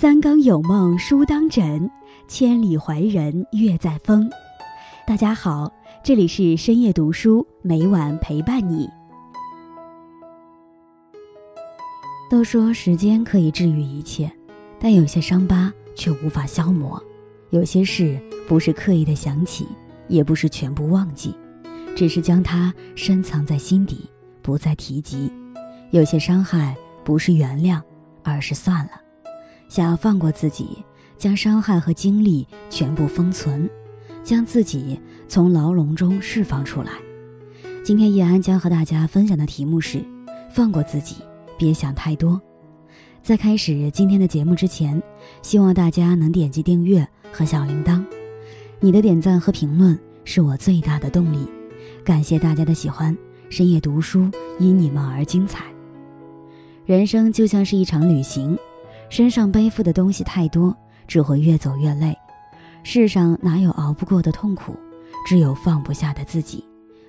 三更有梦书当枕，千里怀人月在风。大家好，这里是深夜读书，每晚陪伴你。都说时间可以治愈一切，但有些伤疤却无法消磨，有些事不是刻意的想起，也不是全部忘记，只是将它深藏在心底，不再提及。有些伤害不是原谅，而是算了。想要放过自己，将伤害和经历全部封存，将自己从牢笼中释放出来。今天叶安将和大家分享的题目是：放过自己，别想太多。在开始今天的节目之前，希望大家能点击订阅和小铃铛，你的点赞和评论是我最大的动力。感谢大家的喜欢，深夜读书因你们而精彩。人生就像是一场旅行。身上背负的东西太多，只会越走越累。世上哪有熬不过的痛苦，只有放不下的自己。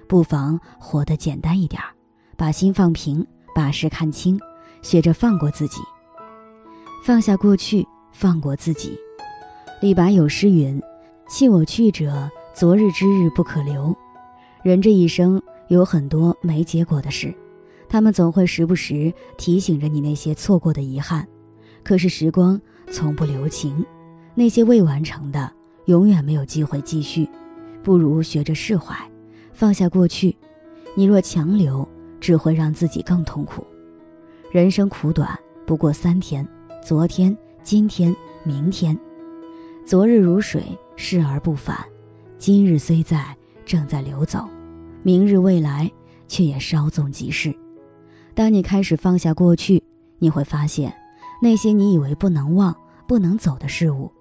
不妨活得简单一点儿，把心放平，把事看清，学着放过自己，放下过去，放过自己。李白有诗云：“弃我去者，昨日之日不可留。”人这一生有很多没结果的事，他们总会时不时提醒着你那些错过的遗憾。可是时光从不留情，那些未完成的永远没有机会继续，不如学着释怀，放下过去。你若强留，只会让自己更痛苦。人生苦短，不过三天：昨天、今天、明天。昨日如水，逝而不返；今日虽在，正在流走；明日未来，却也稍纵即逝。当你开始放下过去，你会发现。那些你以为不能忘、不能走的事物，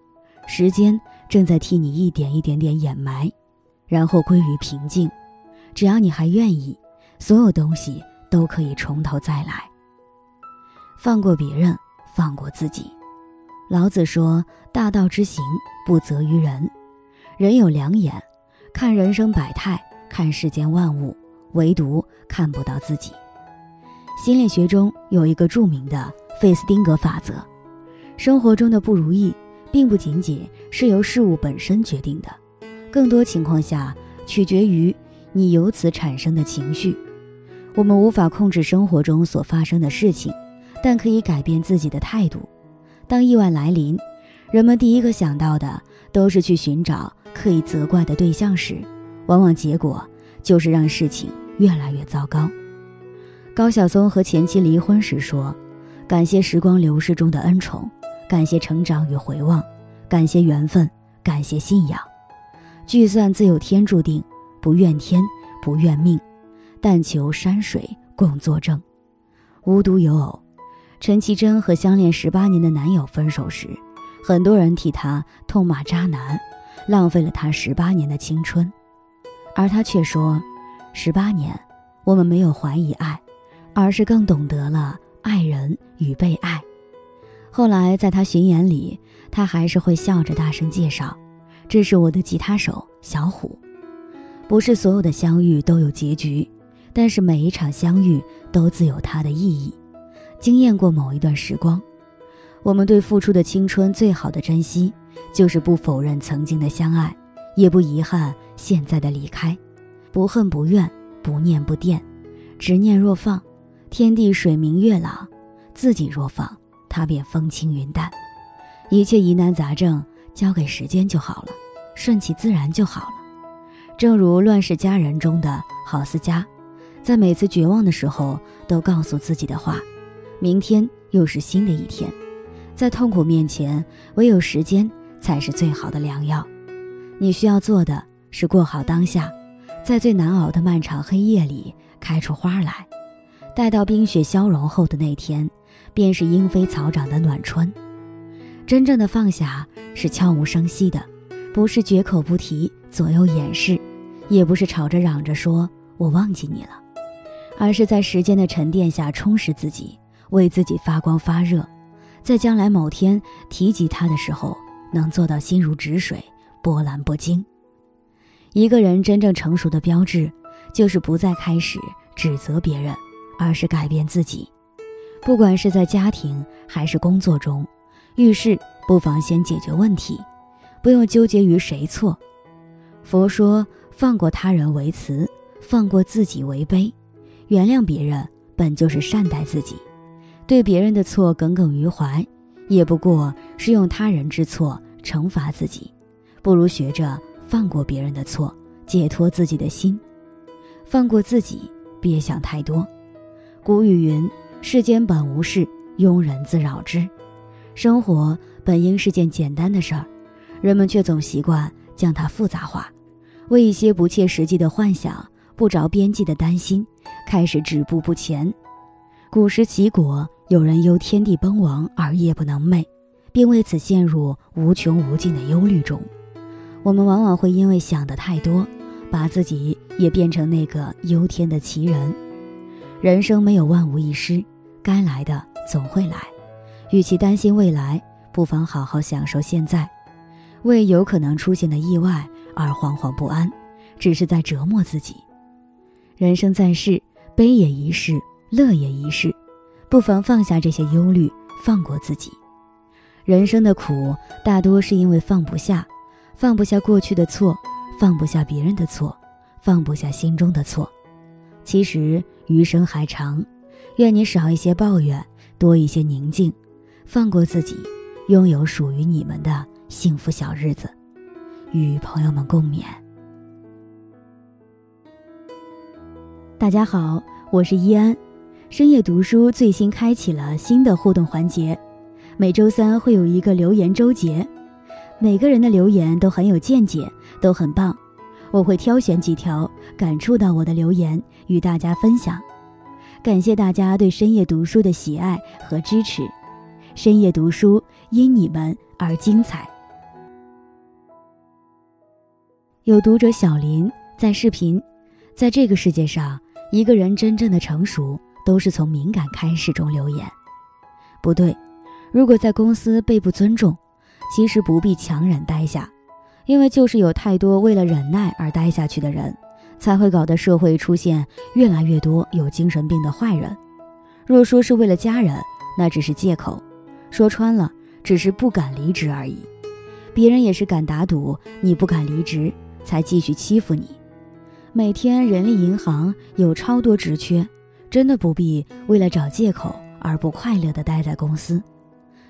时间正在替你一点一点点掩埋，然后归于平静。只要你还愿意，所有东西都可以从头再来。放过别人，放过自己。老子说：“大道之行，不责于人。”人有两眼，看人生百态，看世间万物，唯独看不到自己。心理学中有一个著名的。费斯汀格法则，生活中的不如意，并不仅仅是由事物本身决定的，更多情况下取决于你由此产生的情绪。我们无法控制生活中所发生的事情，但可以改变自己的态度。当意外来临，人们第一个想到的都是去寻找可以责怪的对象时，往往结果就是让事情越来越糟糕。高晓松和前妻离婚时说。感谢时光流逝中的恩宠，感谢成长与回望，感谢缘分，感谢信仰。聚散自有天注定，不怨天，不怨命，但求山水共作证。无独有偶，陈绮贞和相恋十八年的男友分手时，很多人替她痛骂渣男，浪费了她十八年的青春，而她却说：十八年，我们没有怀疑爱，而是更懂得了。爱人与被爱，后来在他巡演里，他还是会笑着大声介绍：“这是我的吉他手小虎。”不是所有的相遇都有结局，但是每一场相遇都自有它的意义。经验过某一段时光，我们对付出的青春最好的珍惜，就是不否认曾经的相爱，也不遗憾现在的离开，不恨不怨，不念不惦，执念若放。天地水明月朗，自己若放，他便风轻云淡。一切疑难杂症交给时间就好了，顺其自然就好了。正如《乱世佳人》中的郝思嘉，在每次绝望的时候都告诉自己的话：明天又是新的一天。在痛苦面前，唯有时间才是最好的良药。你需要做的是过好当下，在最难熬的漫长黑夜里开出花来。待到冰雪消融后的那天，便是莺飞草长的暖春。真正的放下是悄无声息的，不是绝口不提、左右掩饰，也不是吵着嚷着说“我忘记你了”，而是在时间的沉淀下充实自己，为自己发光发热，在将来某天提及他的时候，能做到心如止水、波澜不惊。一个人真正成熟的标志，就是不再开始指责别人。而是改变自己，不管是在家庭还是工作中，遇事不妨先解决问题，不用纠结于谁错。佛说：“放过他人为慈，放过自己为悲。原谅别人本就是善待自己，对别人的错耿耿于怀，也不过是用他人之错惩罚自己。不如学着放过别人的错，解脱自己的心。放过自己，别想太多。古语云：世间本无事，庸人自扰之。生活本应是件简单的事儿，人们却总习惯。”将它复杂化，为一些不切实际的幻想、不着边际的担心，开始止步不前。古时齐国有人忧天地崩亡而夜不能寐，并为此陷入无穷无尽的忧虑中。我们往往会因为想的太多，把自己也变成那个忧天的奇人。人生没有万无一失，该来的总会来。与其担心未来，不妨好好享受现在。为有可能出现的意外而惶惶不安，只是在折磨自己。人生在世，悲也一世，乐也一世，不妨放下这些忧虑，放过自己。人生的苦，大多是因为放不下，放不下过去的错，放不下别人的错，放不下心中的错。其实余生还长，愿你少一些抱怨，多一些宁静，放过自己，拥有属于你们的。幸福小日子，与朋友们共勉。大家好，我是依安。深夜读书最新开启了新的互动环节，每周三会有一个留言周结，每个人的留言都很有见解，都很棒。我会挑选几条感触到我的留言与大家分享。感谢大家对深夜读书的喜爱和支持，深夜读书因你们而精彩。有读者小林在视频，在这个世界上，一个人真正的成熟都是从敏感开始中留言。不对，如果在公司被不尊重，其实不必强忍待下，因为就是有太多为了忍耐而待下去的人，才会搞得社会出现越来越多有精神病的坏人。若说是为了家人，那只是借口，说穿了只是不敢离职而已。别人也是敢打赌，你不敢离职。才继续欺负你。每天人力银行有超多职缺，真的不必为了找借口而不快乐的待在公司。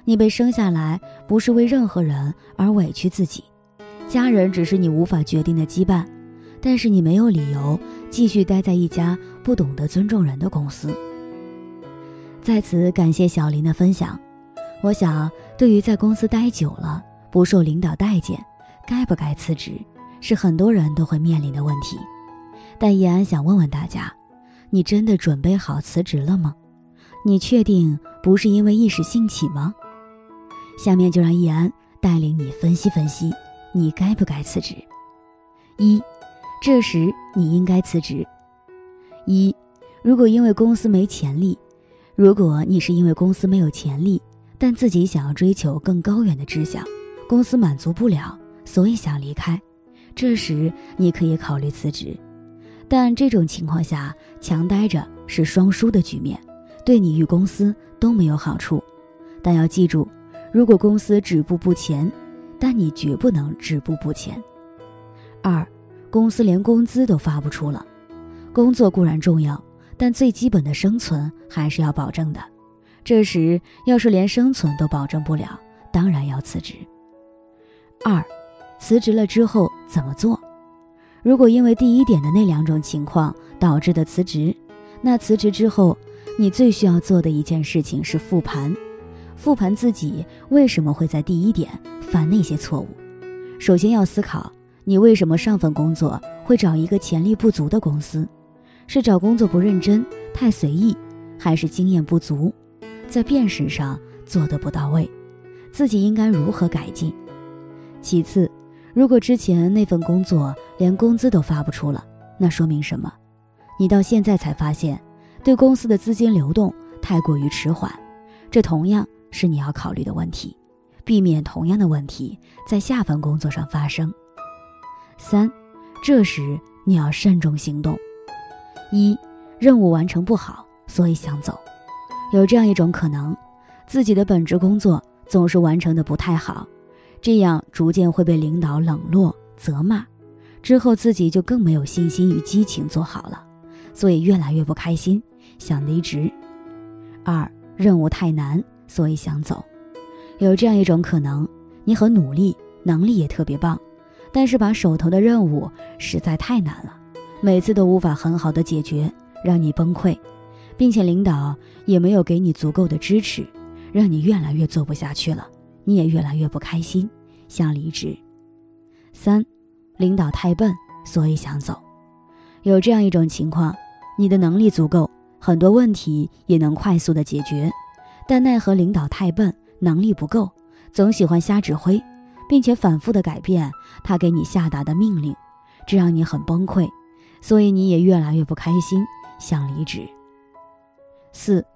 你被生下来不是为任何人而委屈自己，家人只是你无法决定的羁绊，但是你没有理由继续待在一家不懂得尊重人的公司。在此感谢小林的分享。我想，对于在公司待久了不受领导待见，该不该辞职？是很多人都会面临的问题，但易安想问问大家：你真的准备好辞职了吗？你确定不是因为一时兴起吗？下面就让易安带领你分析分析，你该不该辞职？一，这时你应该辞职。一，如果因为公司没潜力，如果你是因为公司没有潜力，但自己想要追求更高远的志向，公司满足不了，所以想离开。这时你可以考虑辞职，但这种情况下强待着是双输的局面，对你与公司都没有好处。但要记住，如果公司止步不前，但你绝不能止步不前。二，公司连工资都发不出了，工作固然重要，但最基本的生存还是要保证的。这时要是连生存都保证不了，当然要辞职。二。辞职了之后怎么做？如果因为第一点的那两种情况导致的辞职，那辞职之后，你最需要做的一件事情是复盘，复盘自己为什么会在第一点犯那些错误。首先要思考，你为什么上份工作会找一个潜力不足的公司？是找工作不认真、太随意，还是经验不足，在辨识上做得不到位？自己应该如何改进？其次。如果之前那份工作连工资都发不出了，那说明什么？你到现在才发现，对公司的资金流动太过于迟缓，这同样是你要考虑的问题，避免同样的问题在下份工作上发生。三，这时你要慎重行动。一，任务完成不好，所以想走，有这样一种可能：自己的本职工作总是完成的不太好，这样逐渐会被领导冷落责骂，之后自己就更没有信心与激情做好了，所以越来越不开心，想离职。二任务太难，所以想走。有这样一种可能，你很努力，能力也特别棒，但是把手头的任务实在太难了，每次都无法很好的解决，让你崩溃。并且领导也没有给你足够的支持，让你越来越做不下去了，你也越来越不开心，想离职。三，领导太笨，所以想走。有这样一种情况，你的能力足够，很多问题也能快速的解决，但奈何领导太笨，能力不够，总喜欢瞎指挥，并且反复的改变他给你下达的命令，这让你很崩溃，所以你也越来越不开心，想离职。四，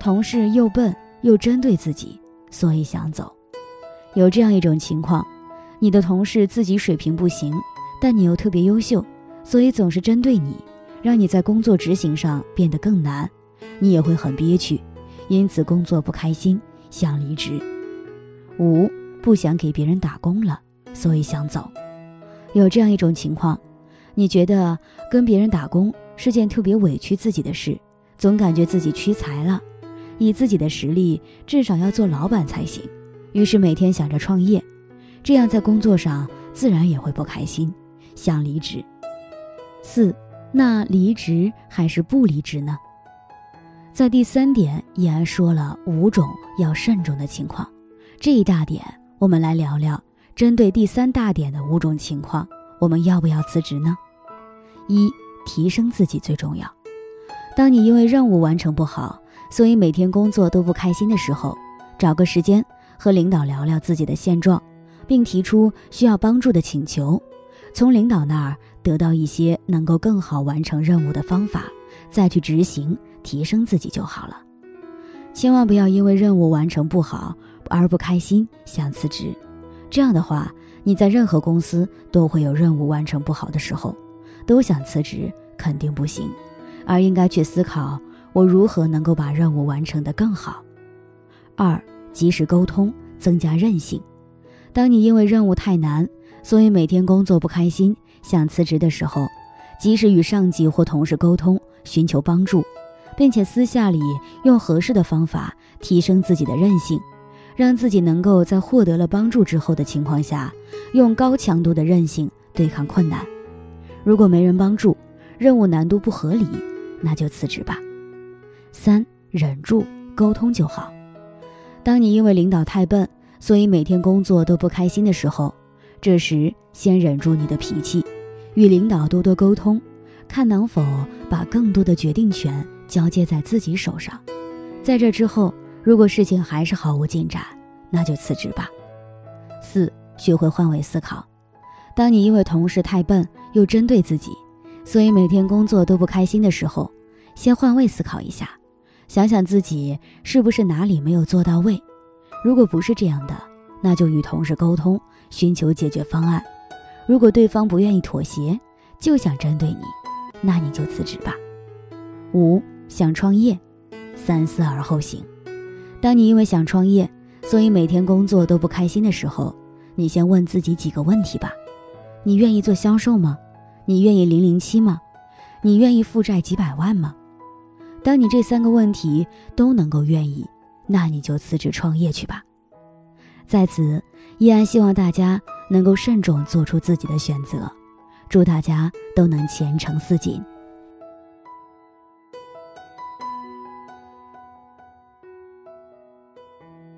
同事又笨又针对自己，所以想走。有这样一种情况，你的同事自己水平不行，但你又特别优秀，所以总是针对你，让你在工作执行上变得更难，你也会很憋屈，因此工作不开心，想离职。五，不想给别人打工了，所以想走。有这样一种情况，你觉得跟别人打工是件特别委屈自己的事。总感觉自己屈才了，以自己的实力至少要做老板才行。于是每天想着创业，这样在工作上自然也会不开心，想离职。四，那离职还是不离职呢？在第三点，易安说了五种要慎重的情况。这一大点，我们来聊聊针对第三大点的五种情况，我们要不要辞职呢？一，提升自己最重要。当你因为任务完成不好，所以每天工作都不开心的时候，找个时间和领导聊聊自己的现状，并提出需要帮助的请求，从领导那儿得到一些能够更好完成任务的方法，再去执行，提升自己就好了。千万不要因为任务完成不好而不开心，想辞职。这样的话，你在任何公司都会有任务完成不好的时候，都想辞职，肯定不行。而应该去思考，我如何能够把任务完成得更好。二，及时沟通，增加韧性。当你因为任务太难，所以每天工作不开心，想辞职的时候，及时与上级或同事沟通，寻求帮助，并且私下里用合适的方法提升自己的韧性，让自己能够在获得了帮助之后的情况下，用高强度的韧性对抗困难。如果没人帮助，任务难度不合理。那就辞职吧。三，忍住沟通就好。当你因为领导太笨，所以每天工作都不开心的时候，这时先忍住你的脾气，与领导多多沟通，看能否把更多的决定权交接在自己手上。在这之后，如果事情还是毫无进展，那就辞职吧。四，学会换位思考。当你因为同事太笨又针对自己。所以每天工作都不开心的时候，先换位思考一下，想想自己是不是哪里没有做到位。如果不是这样的，那就与同事沟通，寻求解决方案。如果对方不愿意妥协，就想针对你，那你就辞职吧。五想创业，三思而后行。当你因为想创业，所以每天工作都不开心的时候，你先问自己几个问题吧：你愿意做销售吗？你愿意零零七吗？你愿意负债几百万吗？当你这三个问题都能够愿意，那你就辞职创业去吧。在此，依然希望大家能够慎重做出自己的选择，祝大家都能前程似锦。